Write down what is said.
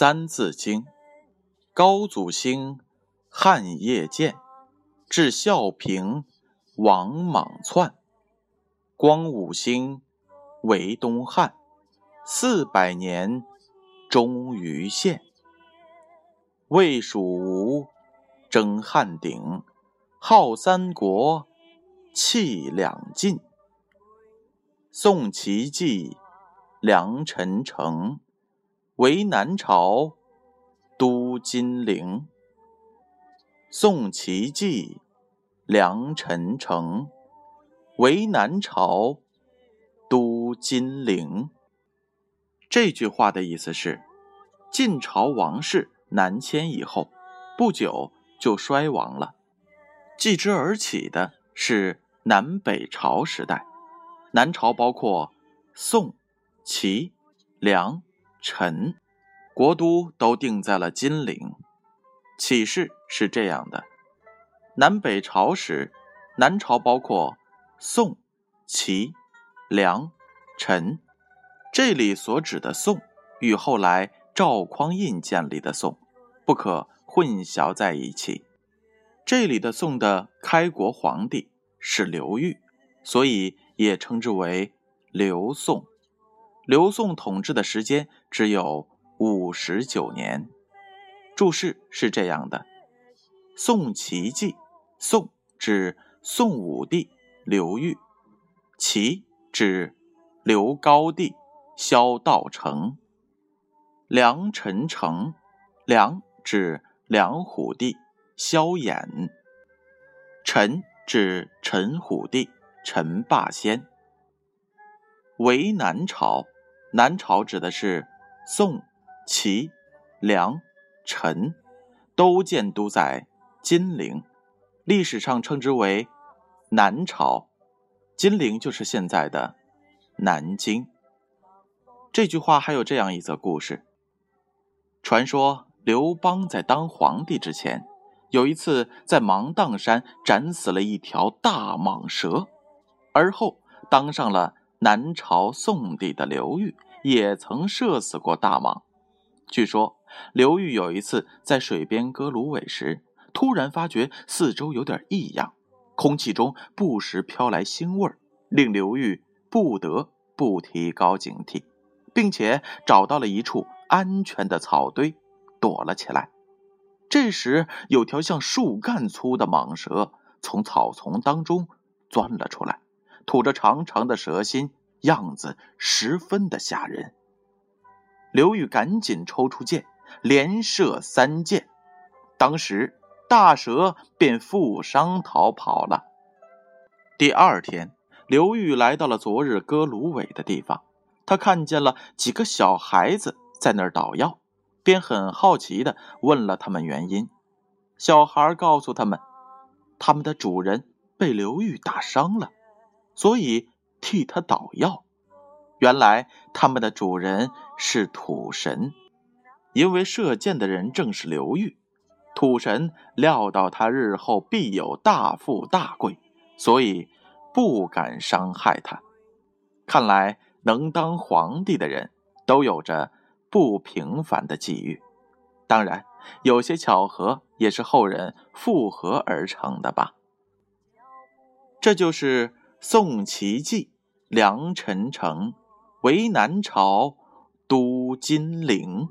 三字经》，高祖兴，汉业建，至孝平，王莽篡，光武兴，为东汉，四百年，终于现。魏蜀吴，争汉鼎，号三国，气两晋。宋齐继，梁陈城。为南朝，都金陵。宋齐继，梁陈城。为南朝，都金陵。这句话的意思是，晋朝王室南迁以后，不久就衰亡了，继之而起的是南北朝时代。南朝包括宋、齐、梁。陈，国都都定在了金陵。启示是这样的：南北朝时，南朝包括宋、齐、梁、陈。这里所指的宋，与后来赵匡胤建立的宋，不可混淆在一起。这里的宋的开国皇帝是刘裕，所以也称之为刘宋。刘宋统治的时间只有五十九年。注释是这样的：宋齐继，宋指宋武帝刘裕，齐指刘高帝萧道成，梁陈城，梁指梁虎帝萧衍，陈指陈虎帝陈霸先，为南朝。南朝指的是宋、齐、梁、陈，都建都在金陵，历史上称之为南朝。金陵就是现在的南京。这句话还有这样一则故事：传说刘邦在当皇帝之前，有一次在芒砀山斩死了一条大蟒蛇，而后当上了。南朝宋帝的刘裕也曾射死过大蟒。据说刘裕有一次在水边割芦苇时，突然发觉四周有点异样，空气中不时飘来腥味令刘裕不得不提高警惕，并且找到了一处安全的草堆，躲了起来。这时，有条像树干粗的蟒蛇从草丛当中钻了出来。吐着长长的蛇心，样子十分的吓人。刘裕赶紧抽出剑，连射三箭，当时大蛇便负伤逃跑了。第二天，刘裕来到了昨日割芦苇的地方，他看见了几个小孩子在那儿捣药，便很好奇的问了他们原因。小孩告诉他们，他们的主人被刘玉打伤了。所以替他捣药，原来他们的主人是土神，因为射箭的人正是刘裕，土神料到他日后必有大富大贵，所以不敢伤害他。看来能当皇帝的人都有着不平凡的际遇，当然有些巧合也是后人复合而成的吧。这就是。宋齐继，梁陈城，为南朝，都金陵。